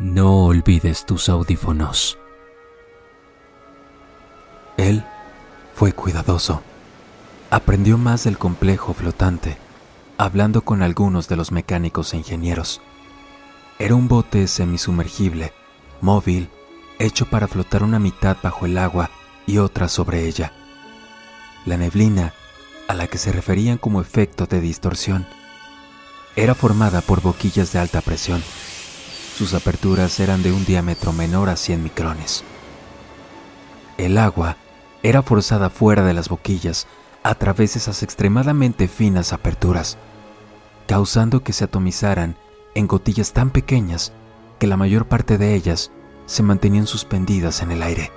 No olvides tus audífonos. Él fue cuidadoso. Aprendió más del complejo flotante, hablando con algunos de los mecánicos e ingenieros. Era un bote semisumergible, móvil, hecho para flotar una mitad bajo el agua y otra sobre ella. La neblina, a la que se referían como efecto de distorsión, era formada por boquillas de alta presión. Sus aperturas eran de un diámetro menor a 100 micrones. El agua era forzada fuera de las boquillas a través de esas extremadamente finas aperturas, causando que se atomizaran en gotillas tan pequeñas que la mayor parte de ellas se mantenían suspendidas en el aire.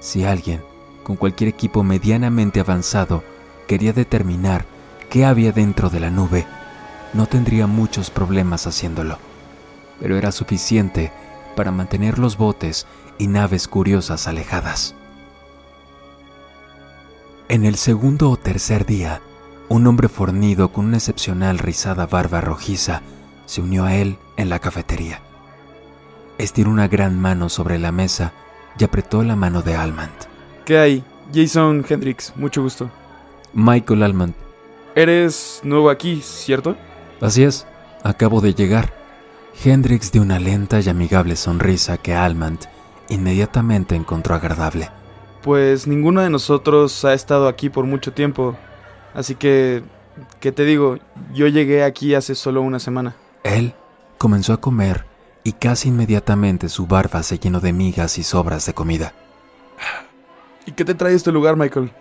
Si alguien, con cualquier equipo medianamente avanzado, quería determinar qué había dentro de la nube, no tendría muchos problemas haciéndolo, pero era suficiente para mantener los botes y naves curiosas alejadas. En el segundo o tercer día, un hombre fornido con una excepcional rizada barba rojiza se unió a él en la cafetería. Estiró una gran mano sobre la mesa y apretó la mano de Almond. ¿Qué hay? Jason Hendrix, mucho gusto. Michael Almond. Eres nuevo aquí, ¿cierto? Así es, acabo de llegar. Hendrix dio una lenta y amigable sonrisa que Almond inmediatamente encontró agradable. Pues ninguno de nosotros ha estado aquí por mucho tiempo, así que, ¿qué te digo? Yo llegué aquí hace solo una semana. Él comenzó a comer y casi inmediatamente su barba se llenó de migas y sobras de comida. ¿Y qué te trae este lugar, Michael?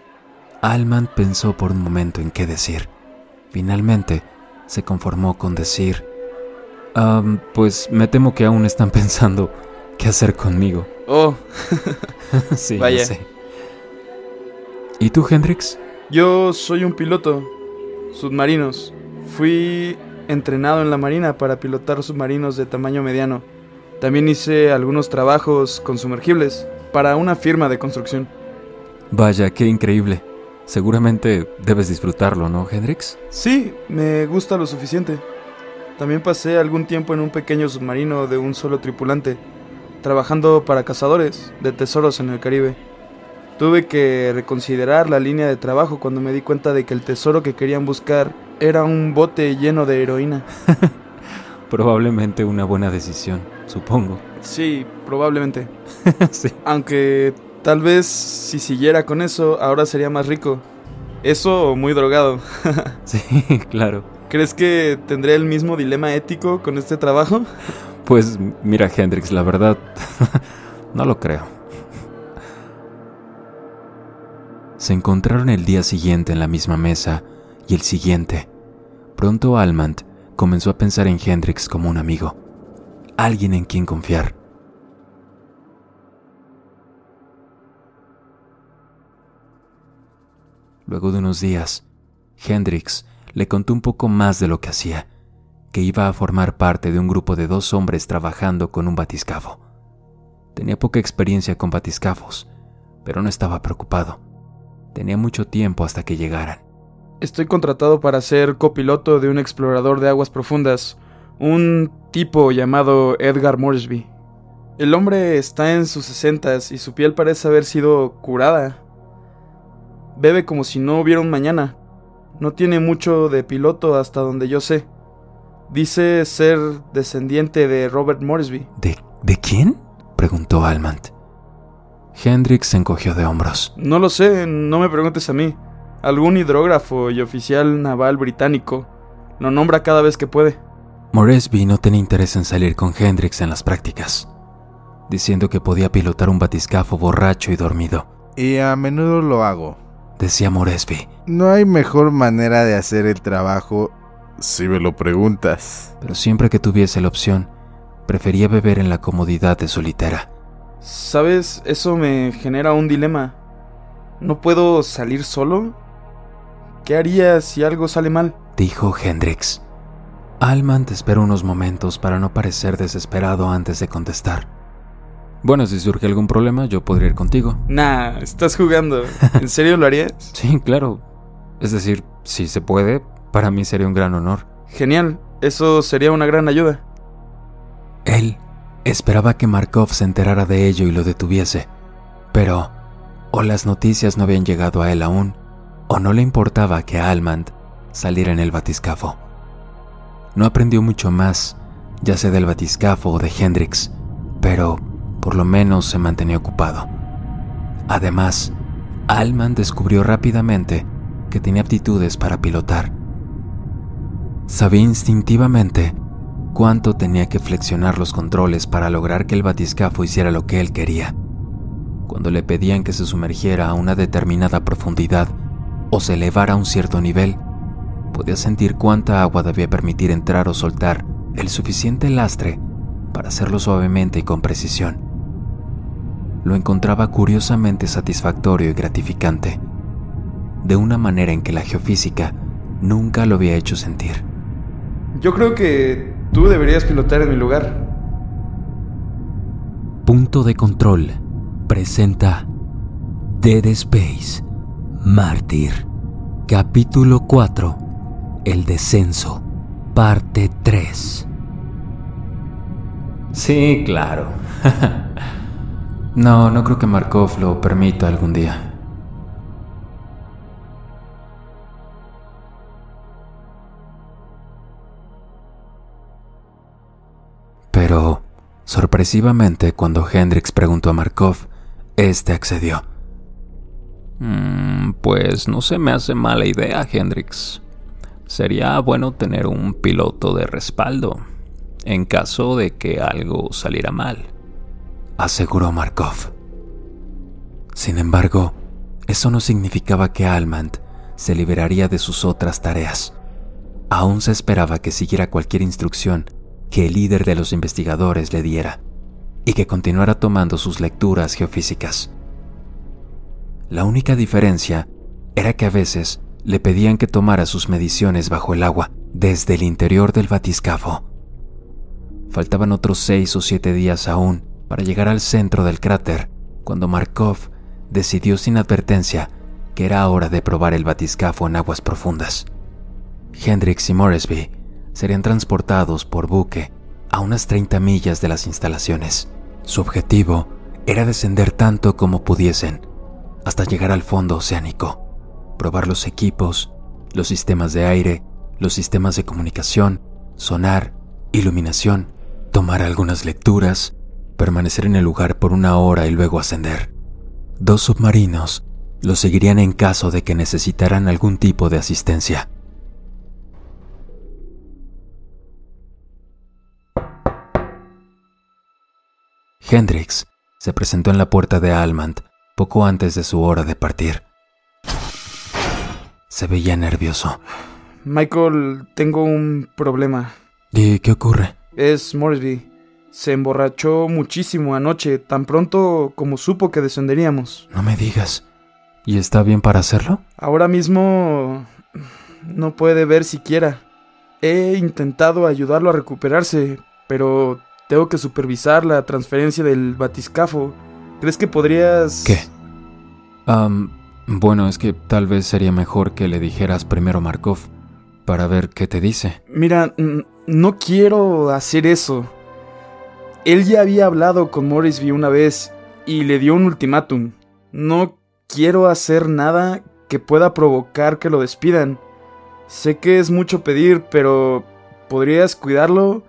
Alman pensó por un momento en qué decir. Finalmente, se conformó con decir, "Am, pues me temo que aún están pensando qué hacer conmigo. Oh, sí, Vaya. sé. ¿Y tú, Hendrix? yo soy un piloto, submarinos. Fui entrenado en la marina para pilotar submarinos de tamaño mediano. También hice algunos trabajos con sumergibles para una firma de construcción. Vaya, qué increíble. Seguramente debes disfrutarlo, ¿no, Hendrix? Sí, me gusta lo suficiente. También pasé algún tiempo en un pequeño submarino de un solo tripulante, trabajando para cazadores de tesoros en el Caribe. Tuve que reconsiderar la línea de trabajo cuando me di cuenta de que el tesoro que querían buscar era un bote lleno de heroína. Probablemente una buena decisión, supongo. Sí, probablemente. sí. Aunque tal vez si siguiera con eso, ahora sería más rico. Eso muy drogado. Sí, claro. ¿Crees que tendré el mismo dilema ético con este trabajo? Pues mira, Hendrix, la verdad, no lo creo. Se encontraron el día siguiente en la misma mesa y el siguiente. Pronto Almond comenzó a pensar en Hendrix como un amigo, alguien en quien confiar. Luego de unos días, Hendrix le contó un poco más de lo que hacía, que iba a formar parte de un grupo de dos hombres trabajando con un batiscafo. Tenía poca experiencia con batiscafos, pero no estaba preocupado. Tenía mucho tiempo hasta que llegaran. Estoy contratado para ser copiloto de un explorador de aguas profundas, un tipo llamado Edgar Moresby. El hombre está en sus sesentas y su piel parece haber sido curada. Bebe como si no hubiera un mañana. No tiene mucho de piloto hasta donde yo sé. Dice ser descendiente de Robert Moresby. ¿De, ¿de quién? preguntó Almond. Hendrix se encogió de hombros. No lo sé, no me preguntes a mí. Algún hidrógrafo y oficial naval británico. Lo nombra cada vez que puede. Moresby no tenía interés en salir con Hendrix en las prácticas, diciendo que podía pilotar un batiscafo borracho y dormido. Y a menudo lo hago. Decía Moresby, No hay mejor manera de hacer el trabajo si me lo preguntas. pero siempre que tuviese la opción, prefería beber en la comodidad de su litera. ¿Sabes? Eso me genera un dilema. ¿No puedo salir solo? ¿Qué haría si algo sale mal? dijo Hendrix. Almond esperó unos momentos para no parecer desesperado antes de contestar. Bueno, si surge algún problema, yo podría ir contigo. Nah, estás jugando. ¿En serio lo harías? Sí, claro. Es decir, si se puede, para mí sería un gran honor. Genial, eso sería una gran ayuda. Él Esperaba que Markov se enterara de ello y lo detuviese, pero o las noticias no habían llegado a él aún, o no le importaba que Almand saliera en el batiscafo. No aprendió mucho más, ya sea del batiscafo o de Hendrix, pero por lo menos se mantenía ocupado. Además, Alman descubrió rápidamente que tenía aptitudes para pilotar. Sabía instintivamente cuánto tenía que flexionar los controles para lograr que el batiscafo hiciera lo que él quería. Cuando le pedían que se sumergiera a una determinada profundidad o se elevara a un cierto nivel, podía sentir cuánta agua debía permitir entrar o soltar el suficiente lastre para hacerlo suavemente y con precisión. Lo encontraba curiosamente satisfactorio y gratificante, de una manera en que la geofísica nunca lo había hecho sentir. Yo creo que tú deberías pilotar en mi lugar. Punto de control presenta Dead Space Mártir, capítulo 4, El descenso, parte 3. Sí, claro. no, no creo que Markov lo permita algún día. Pero, sorpresivamente, cuando Hendrix preguntó a Markov, este accedió. Mm, pues no se me hace mala idea, Hendrix. Sería bueno tener un piloto de respaldo en caso de que algo saliera mal, aseguró Markov. Sin embargo, eso no significaba que Almand se liberaría de sus otras tareas. Aún se esperaba que siguiera cualquier instrucción que el líder de los investigadores le diera y que continuara tomando sus lecturas geofísicas. La única diferencia era que a veces le pedían que tomara sus mediciones bajo el agua desde el interior del batiscafo. Faltaban otros seis o siete días aún para llegar al centro del cráter, cuando Markov decidió sin advertencia que era hora de probar el batiscafo en aguas profundas. Hendrix y Moresby serían transportados por buque a unas 30 millas de las instalaciones. Su objetivo era descender tanto como pudiesen hasta llegar al fondo oceánico, probar los equipos, los sistemas de aire, los sistemas de comunicación, sonar, iluminación tomar algunas lecturas, permanecer en el lugar por una hora y luego ascender. Dos submarinos lo seguirían en caso de que necesitaran algún tipo de asistencia. Hendrix se presentó en la puerta de Almand poco antes de su hora de partir. Se veía nervioso. Michael, tengo un problema. ¿Y qué ocurre? Es Moresby. Se emborrachó muchísimo anoche, tan pronto como supo que descenderíamos. No me digas. ¿Y está bien para hacerlo? Ahora mismo no puede ver siquiera. He intentado ayudarlo a recuperarse, pero tengo que supervisar la transferencia del batiscafo. ¿Crees que podrías... ¿Qué? bueno, es que tal vez sería mejor que le dijeras primero a Markov para ver qué te dice. Mira, no quiero hacer eso. Él ya había hablado con Morrisby una vez y le dio un ultimátum. No quiero hacer nada que pueda provocar que lo despidan. Sé que es mucho pedir, pero ¿podrías cuidarlo?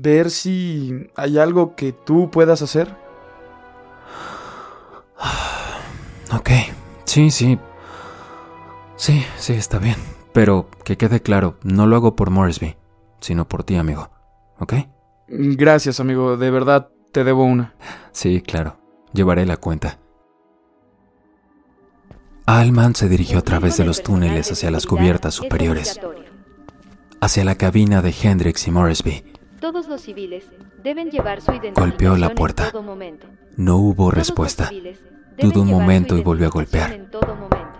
Ver si hay algo que tú puedas hacer. Ok, sí, sí. Sí, sí, está bien. Pero que quede claro, no lo hago por Morrisby sino por ti, amigo. ¿Ok? Gracias, amigo. De verdad, te debo una. Sí, claro. Llevaré la cuenta. Alman se dirigió a través de los túneles hacia las cubiertas superiores, hacia la cabina de Hendrix y Morrisby. Todos los civiles deben llevar su Golpeó la puerta. No hubo respuesta. Dudó un momento y volvió a golpear.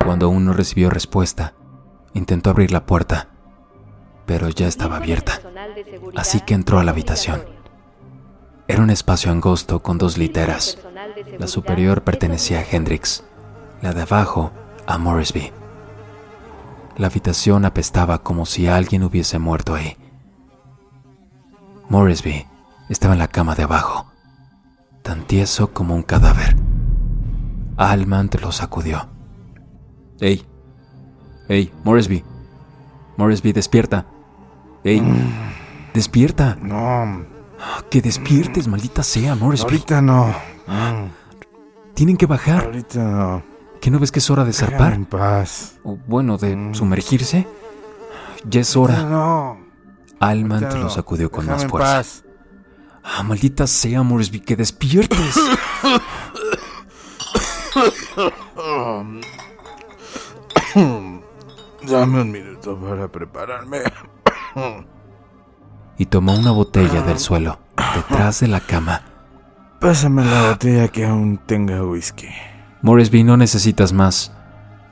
Cuando aún no recibió respuesta, intentó abrir la puerta, pero ya estaba abierta, así que entró a la habitación. Era un espacio angosto con dos literas. La superior pertenecía a Hendrix, la de abajo a Morrisby. La habitación apestaba como si alguien hubiese muerto ahí. Morrisby estaba en la cama de abajo, tan tieso como un cadáver. Almant lo sacudió. ¡Ey! ¡Ey, Morrisby! Morrisby, despierta. ¡Ey! ¡Despierta! No, ¡Que despiertes, maldita sea, Morrisby! ahorita no. Mm, Tienen que bajar. Ahorita no. ¿Qué no ves que es hora de Déjame zarpar? en paz. O bueno, de Mm. sumergirse. Ya es hora. No. Almant lo sacudió con Déjame más fuerza. paz. Ah, maldita sea, Morrisby, que despiertes. Dame un minuto para prepararme. y tomó una botella del suelo, detrás de la cama. Pásame la botella que aún tenga whisky. Morrisby, no necesitas más.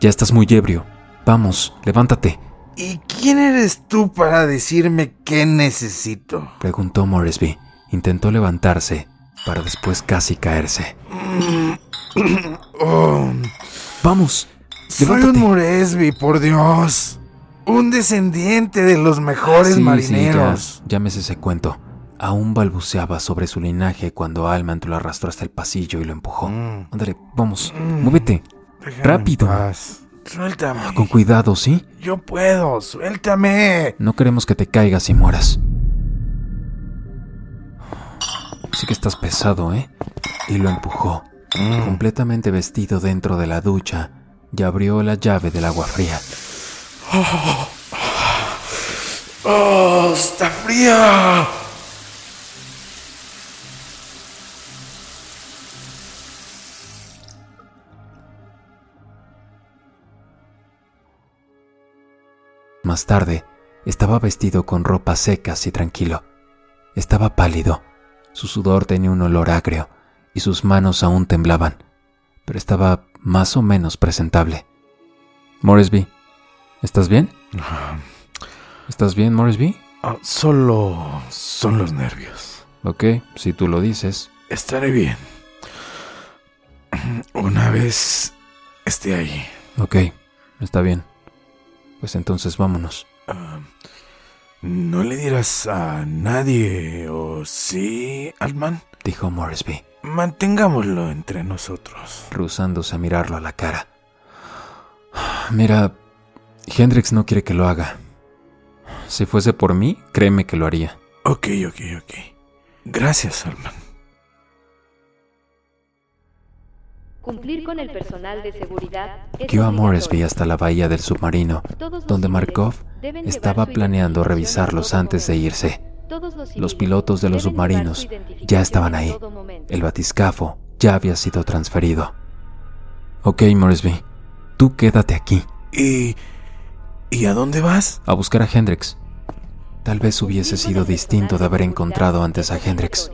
Ya estás muy ebrio. Vamos, levántate, ¿Y quién eres tú para decirme qué necesito? preguntó Morrisby. Intentó levantarse, para después casi caerse. Oh, Vamos, soy un levántate. Moresby, por Dios. Un descendiente de los mejores Sí, sí, marineros. ya, llámese ese cuento. Aún balbuceaba sobre su linaje cuando Almant lo arrastró hasta el pasillo y lo empujó. Mm. Ándale, vamos, Mm. muévete. Déjame en Rápido. paz. Suéltame. Con cuidado, ¿sí? Yo puedo, suéltame. No queremos que te caigas y mueras. Sí que estás pesado, ¿eh? Y lo empujó, Mm. completamente vestido dentro de la ducha, y abrió la llave del agua fría. ¡Oh, está fría! Más tarde, estaba vestido con ropas secas y tranquilo. Estaba pálido, su sudor tenía un olor agrio y sus manos aún temblaban, pero estaba más o menos presentable. Morrisby, ¿estás bien? ¿Estás bien, Morrisby? Ah, solo son los nervios. Ok, si tú lo dices. Estaré bien. Una vez esté ahí. Ok, está bien. Pues entonces vámonos. Ah, no le dirás a nadie, ¿o sí, Altman? Dijo Morrisby, Mantengámoslo entre nosotros. rehusándose a mirarlo a la cara. Mira, Hendrix no quiere que lo haga. Si fuese por mí, créeme que lo haría. Ok, ok, ok. Gracias, Altman. Cumplir con el personal de seguridad Guió a. Morrisby hasta la bahía del submarino, donde Markov estaba planeando revisarlos antes de irse. Los pilotos de los submarinos ya estaban ahí. El batiscafo ya había sido transferido. Ok, Morrisby, tú quédate aquí, ¿Y. ¿Y a dónde vas? a buscar a Hendrix. Tal vez hubiese sido distinto de haber encontrado antes a Hendrix,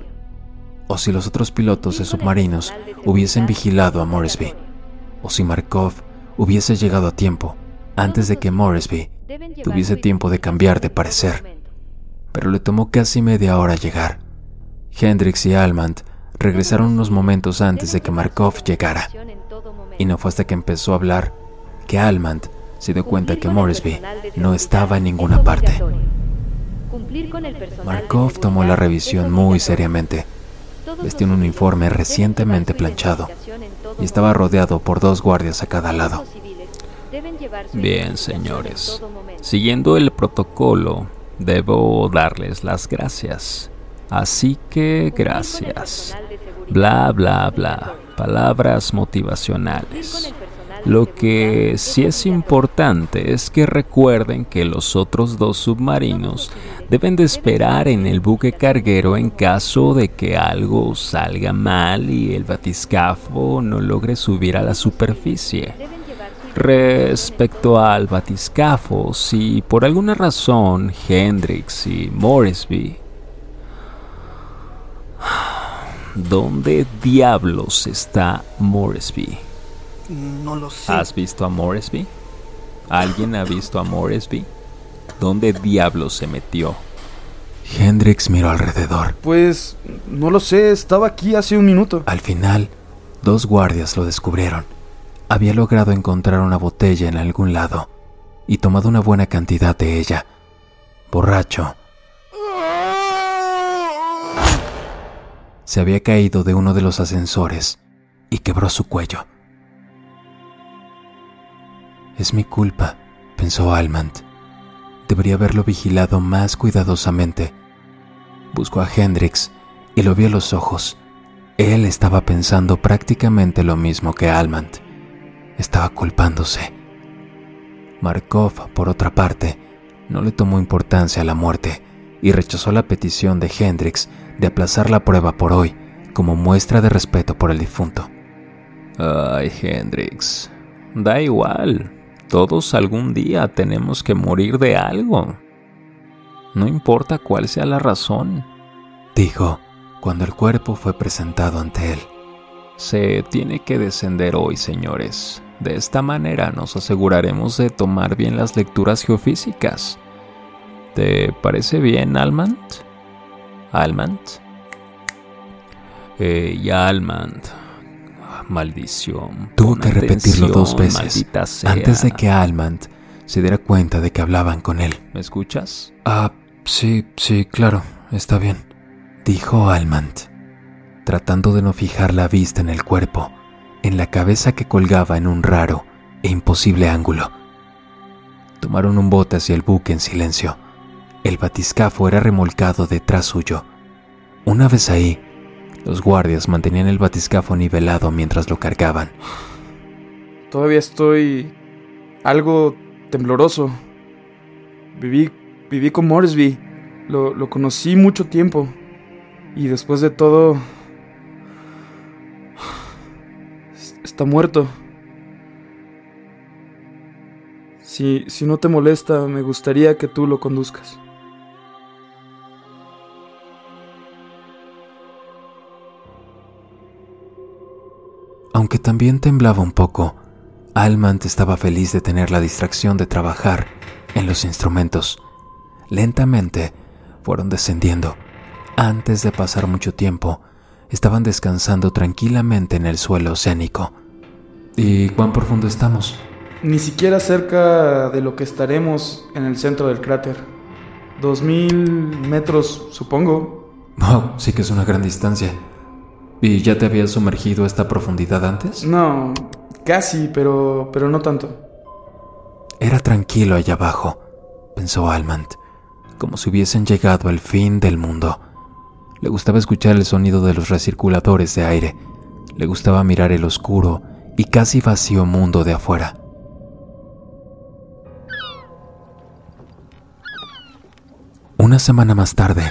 o si los otros pilotos de submarinos hubiesen vigilado a Morrisby, o si Markov hubiese llegado a tiempo antes de que Morrisby tuviese tiempo de cambiar de parecer. pero le tomó casi media hora llegar. Hendrix y Almant regresaron unos momentos antes de que Markov llegara, y no fue hasta que empezó a hablar que Almant se dio cuenta que Morrisby no estaba en ninguna parte. Markov tomó la revisión muy seriamente. Vestía un uniforme recientemente planchado y estaba rodeado por dos guardias a cada lado. Bien, señores. Siguiendo el protocolo, debo darles las gracias. Así que gracias. Bla, bla, bla. Palabras motivacionales. Lo que sí es importante es que recuerden que los otros dos submarinos deben de esperar en el buque carguero en caso de que algo salga mal y el batiscafo no logre subir a la superficie. Respecto al batiscafo, si por alguna razón Hendrix y Morrisby... ¿Dónde diablos está Morrisby? No lo sé. ¿Has visto a Morrisby? ¿Alguien ha visto a Morrisby? ¿Dónde diablos se metió? Hendrix miró alrededor. Pues no lo sé, estaba aquí hace un minuto. Al final, dos guardias lo descubrieron. Había logrado encontrar una botella en algún lado y tomado una buena cantidad de ella. Borracho, se había caído de uno de los ascensores y quebró su cuello. Es mi culpa, pensó Almand. Debería haberlo vigilado más cuidadosamente. Buscó a Hendrix y lo vio a los ojos. Él estaba pensando prácticamente lo mismo que Almand. Estaba culpándose. Markov, por otra parte, no le tomó importancia a la muerte y rechazó la petición de Hendrix de aplazar la prueba por hoy como muestra de respeto por el difunto. Ay, Hendrix, da igual. Todos algún día tenemos que morir de algo. No importa cuál sea la razón, dijo cuando el cuerpo fue presentado ante él. Se tiene que descender hoy, señores. De esta manera nos aseguraremos de tomar bien las lecturas geofísicas. ¿Te parece bien, Almant? Almant. Eh, y Almant. Maldición. Tuvo que repetirlo dos veces antes de que Almant se diera cuenta de que hablaban con él. ¿Me escuchas? Ah, sí, sí, claro, está bien, dijo Almant, tratando de no fijar la vista en el cuerpo, en la cabeza que colgaba en un raro e imposible ángulo. Tomaron un bote hacia el buque en silencio. El batiscafo era remolcado detrás suyo. Una vez ahí, los guardias mantenían el batiscafo nivelado mientras lo cargaban. Todavía estoy algo tembloroso. Viví, viví con Moresby. Lo, lo conocí mucho tiempo. Y después de todo... Está muerto. Si, si no te molesta, me gustaría que tú lo conduzcas. Aunque también temblaba un poco, Almant estaba feliz de tener la distracción de trabajar en los instrumentos. Lentamente fueron descendiendo. Antes de pasar mucho tiempo, estaban descansando tranquilamente en el suelo oceánico. ¿Y cuán profundo estamos? Ni siquiera cerca de lo que estaremos en el centro del cráter. Dos mil metros, supongo. Wow, sí que es una gran distancia. ¿Y ya te habías sumergido a esta profundidad antes? No, casi, pero, pero no tanto. Era tranquilo allá abajo, pensó Almant, como si hubiesen llegado al fin del mundo. Le gustaba escuchar el sonido de los recirculadores de aire, le gustaba mirar el oscuro y casi vacío mundo de afuera. Una semana más tarde,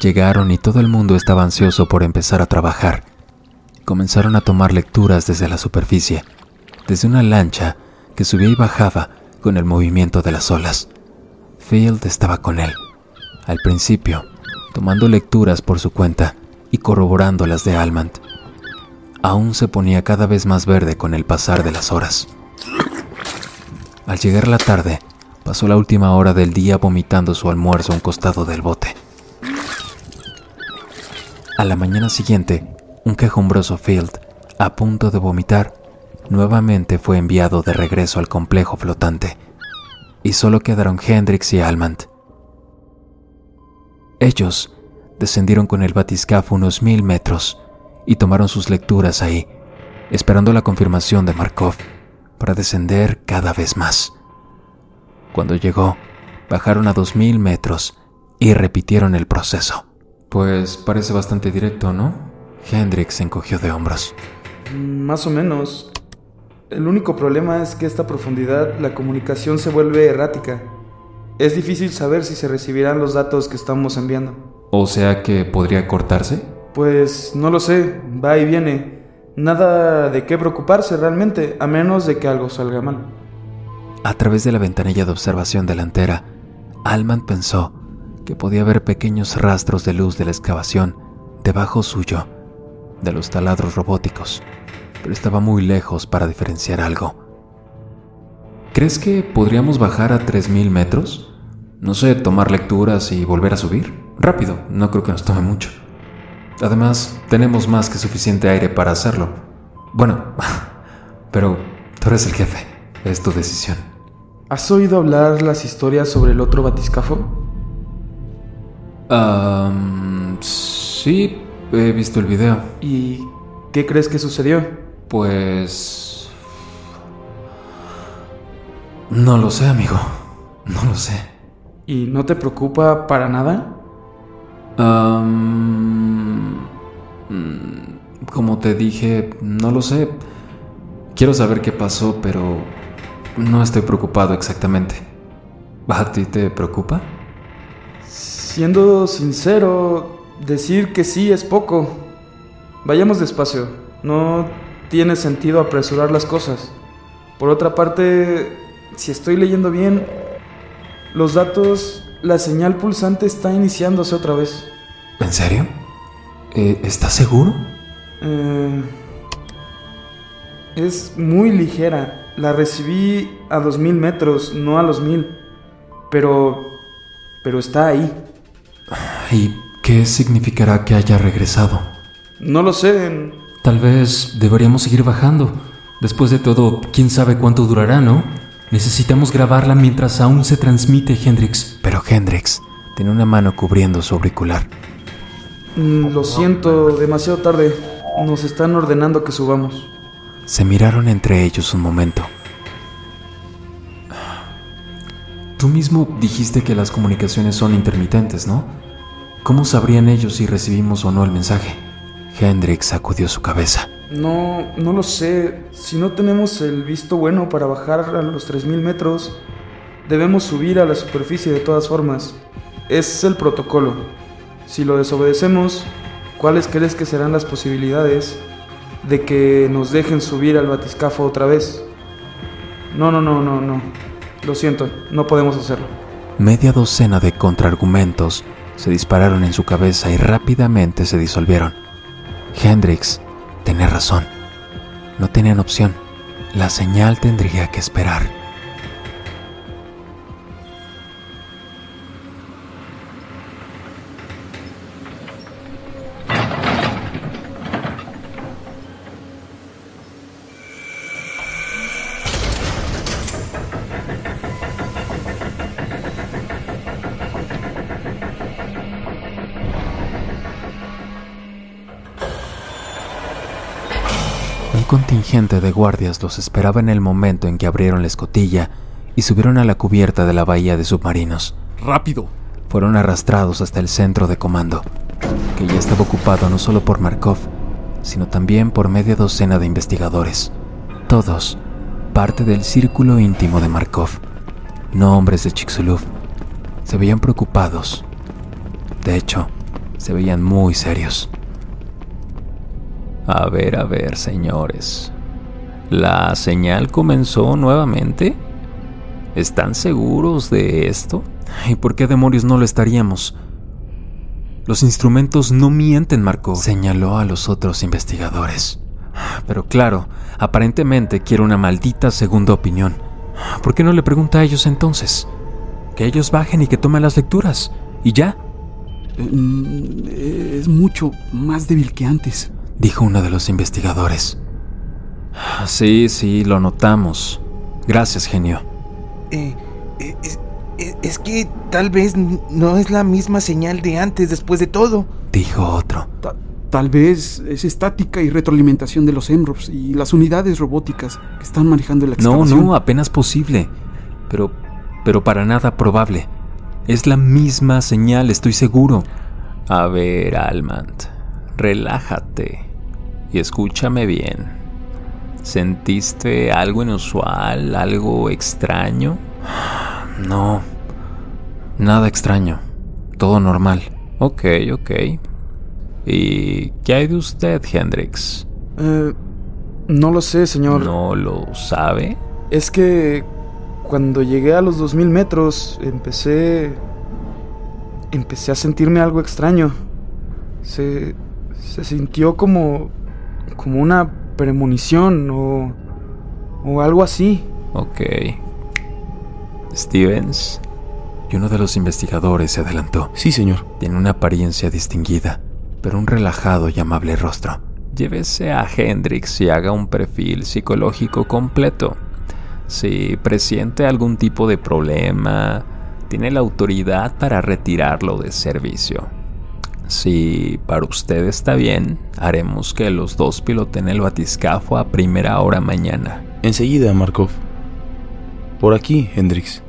Llegaron y todo el mundo estaba ansioso por empezar a trabajar. Comenzaron a tomar lecturas desde la superficie, desde una lancha que subía y bajaba con el movimiento de las olas. Field estaba con él, al principio, tomando lecturas por su cuenta y corroborando las de Almant. Aún se ponía cada vez más verde con el pasar de las horas. Al llegar la tarde, pasó la última hora del día vomitando su almuerzo a un costado del bote. A la mañana siguiente, un quejumbroso Field, a punto de vomitar, nuevamente fue enviado de regreso al complejo flotante, y solo quedaron Hendrix y Almand. Ellos descendieron con el batiscafo unos mil metros y tomaron sus lecturas ahí, esperando la confirmación de Markov para descender cada vez más. Cuando llegó, bajaron a dos mil metros y repitieron el proceso. Pues parece bastante directo, ¿no? Hendrix se encogió de hombros. Más o menos. El único problema es que a esta profundidad la comunicación se vuelve errática. Es difícil saber si se recibirán los datos que estamos enviando. O sea que podría cortarse. Pues no lo sé, va y viene. Nada de qué preocuparse realmente, a menos de que algo salga mal. A través de la ventanilla de observación delantera, Alman pensó que podía ver pequeños rastros de luz de la excavación debajo suyo, de los taladros robóticos, pero estaba muy lejos para diferenciar algo. ¿Crees que podríamos bajar a 3.000 metros? No sé, tomar lecturas y volver a subir. Rápido, no creo que nos tome mucho. Además, tenemos más que suficiente aire para hacerlo. Bueno, pero tú eres el jefe, es tu decisión. ¿Has oído hablar las historias sobre el otro batiscafo? Sí, he visto el video. ¿Y qué crees que sucedió? Pues... No lo sé, amigo. No lo sé. ¿Y no te preocupa para nada? Um, como te dije, no lo sé. Quiero saber qué pasó, pero no estoy preocupado exactamente. ¿A ti te preocupa? Siendo sincero, decir que sí es poco. Vayamos despacio. No tiene sentido apresurar las cosas. Por otra parte, si estoy leyendo bien, los datos, la señal pulsante está iniciándose otra vez. ¿En serio? Eh, ¿Estás seguro? Eh, es muy ligera. La recibí a 2000 metros, no a los 1000. Pero... pero está ahí. ¿Y qué significará que haya regresado? No lo sé. Tal vez deberíamos seguir bajando. Después de todo, quién sabe cuánto durará, ¿no? Necesitamos grabarla mientras aún se transmite, Hendrix. Pero Hendrix tiene una mano cubriendo su auricular. Mm, lo siento, demasiado tarde. Nos están ordenando que subamos. Se miraron entre ellos un momento. Tú mismo dijiste que las comunicaciones son intermitentes, ¿no? ¿Cómo sabrían ellos si recibimos o no el mensaje? Hendrix sacudió su cabeza. No, no lo sé. Si no tenemos el visto bueno para bajar a los 3.000 metros, debemos subir a la superficie de todas formas. Es el protocolo. Si lo desobedecemos, ¿cuáles crees que serán las posibilidades de que nos dejen subir al batiscafo otra vez? No, no, no, no, no. Lo siento, no podemos hacerlo. Media docena de contraargumentos se dispararon en su cabeza y rápidamente se disolvieron. Hendrix tenía razón. No tenían opción. La señal tendría que esperar. Contingente de guardias los esperaba en el momento en que abrieron la escotilla y subieron a la cubierta de la bahía de submarinos. ¡Rápido! Fueron arrastrados hasta el centro de comando, que ya estaba ocupado no solo por Markov, sino también por media docena de investigadores, todos parte del círculo íntimo de Markov, no hombres de Chicxulub. Se veían preocupados. De hecho, se veían muy serios. A ver, a ver, señores. ¿La señal comenzó nuevamente? ¿Están seguros de esto? ¿Y por qué demonios no lo estaríamos? Los instrumentos no mienten, Marco, señaló a los otros investigadores. Pero claro, aparentemente quiere una maldita segunda opinión. ¿Por qué no le pregunta a ellos entonces? Que ellos bajen y que tomen las lecturas. ¿Y ya? Eh, es mucho más débil que antes dijo uno de los investigadores. Sí, sí, lo notamos. Gracias, genio. Eh, eh, eh, es, que tal vez no es la misma señal de antes, después de todo, dijo otro. tal vez es estática y retroalimentación de los EMROPs y las unidades robóticas que están manejando la excavación. No, no, apenas posible. Pero, pero para nada probable. Es la misma señal, estoy seguro. A ver, Almand, relájate y escúchame bien. ¿Sentiste algo inusual, algo extraño? No, nada extraño, todo normal. Ok, ok. ¿Y qué hay de usted, Hendrix? Eh, no lo sé, señor. ¿No lo sabe? Es que cuando llegué a los 2000 metros empecé... Empecé a sentirme algo extraño. Se, se sintió como como una premonición o, o algo así. Ok. Stevens. Y uno de los investigadores se adelantó. Sí, señor. Tiene una apariencia distinguida, pero un relajado y amable rostro. Llévese a Hendrix y haga un perfil psicológico completo. Si presiente algún tipo de problema, tiene la autoridad para retirarlo de servicio. Si para usted está bien, haremos que los dos piloten el batiscafo a primera hora mañana. Enseguida, Markov. Por aquí, Hendrix.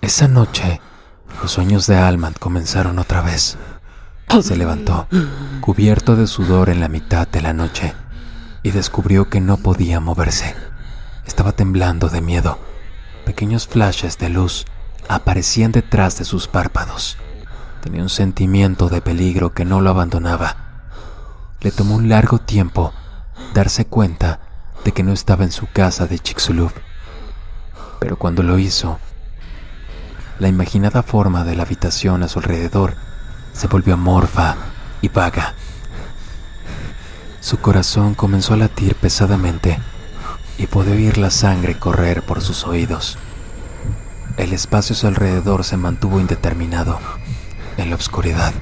Esa noche, los sueños de Alman comenzaron otra vez. Se levantó, cubierto de sudor en la mitad de la noche, y descubrió que no podía moverse. Estaba temblando de miedo. Pequeños flashes de luz aparecían detrás de sus párpados. Tenía un sentimiento de peligro que no lo abandonaba. Le tomó un largo tiempo darse cuenta de que no estaba en su casa de Chicxulub. Pero cuando lo hizo, la imaginada forma de la habitación a su alrededor se volvió amorfa y vaga. Su corazón comenzó a latir pesadamente y pude oír la sangre correr por sus oídos. El espacio a su alrededor se mantuvo indeterminado, en la oscuridad.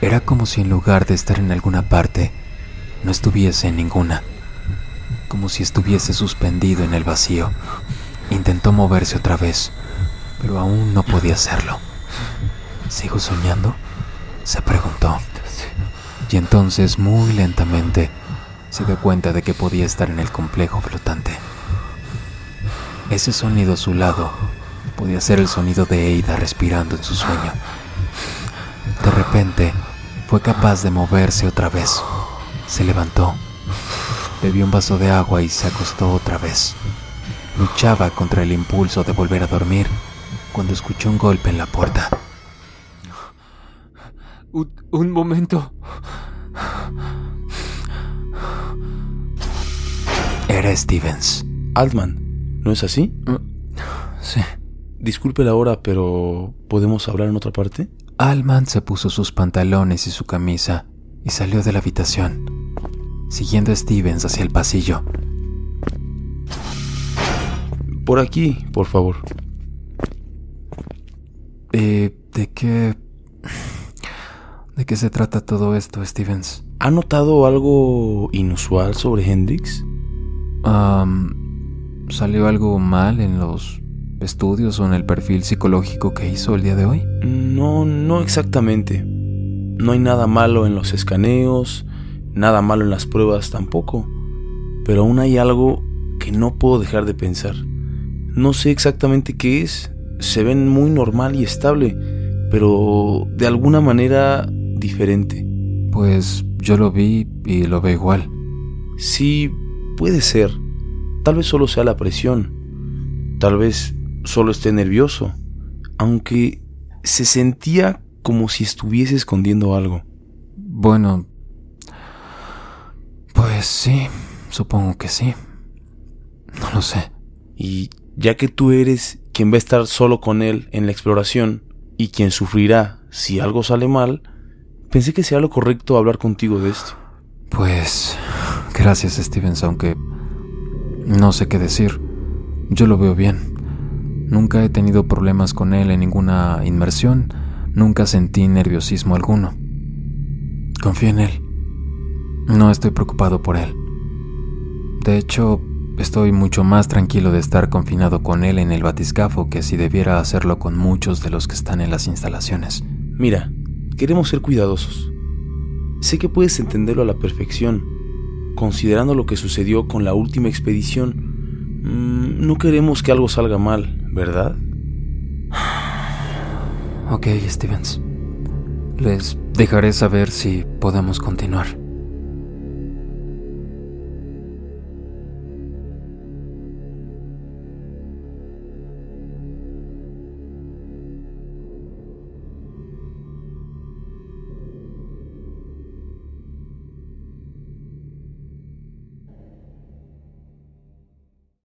Era como si en lugar de estar en alguna parte, no estuviese en ninguna, como si estuviese suspendido en el vacío. Intentó moverse otra vez, pero aún no podía hacerlo. ¿Sigo soñando? se preguntó. Y entonces, muy lentamente, se dio cuenta de que podía estar en el complejo flotante. Ese sonido a su lado podía ser el sonido de Eida respirando en su sueño. De repente, fue capaz de moverse otra vez. Se levantó, bebió un vaso de agua y se acostó otra vez. Luchaba contra el impulso de volver a dormir cuando escuchó un golpe en la puerta. Un, un momento. Era Stevens. Altman, ¿no es así? Sí. Disculpe la hora, pero ¿podemos hablar en otra parte? Altman se puso sus pantalones y su camisa y salió de la habitación, siguiendo a Stevens hacia el pasillo. Por aquí, por favor. Eh, ¿De qué... ¿De qué se trata todo esto, Stevens? ¿Ha notado algo inusual sobre Hendrix? Um, ¿Salió algo mal en los estudios o en el perfil psicológico que hizo el día de hoy? No, no exactamente. No hay nada malo en los escaneos, nada malo en las pruebas tampoco. Pero aún hay algo que no puedo dejar de pensar. No sé exactamente qué es. Se ven muy normal y estable, pero de alguna manera diferente. Pues yo lo vi y lo veo igual. Sí, puede ser. Tal vez solo sea la presión. Tal vez solo esté nervioso. Aunque se sentía como si estuviese escondiendo algo. Bueno, pues sí, supongo que sí. No lo sé. Y ya que tú eres quien va a estar solo con él en la exploración y quien sufrirá si algo sale mal, pensé que sería lo correcto hablar contigo de esto. Pues gracias Stevens, aunque no sé qué decir. Yo lo veo bien. Nunca he tenido problemas con él en ninguna inmersión, nunca sentí nerviosismo alguno. Confío en él. No estoy preocupado por él. De hecho, estoy mucho más tranquilo de estar confinado con él en el batiscafo que si debiera hacerlo con muchos de los que están en las instalaciones. Mira, queremos ser cuidadosos. Sé que puedes entenderlo a la perfección, considerando lo que sucedió con la última expedición. Mm, no queremos que algo salga mal, ¿verdad? Ok, Stevens. Les dejaré saber si podemos continuar.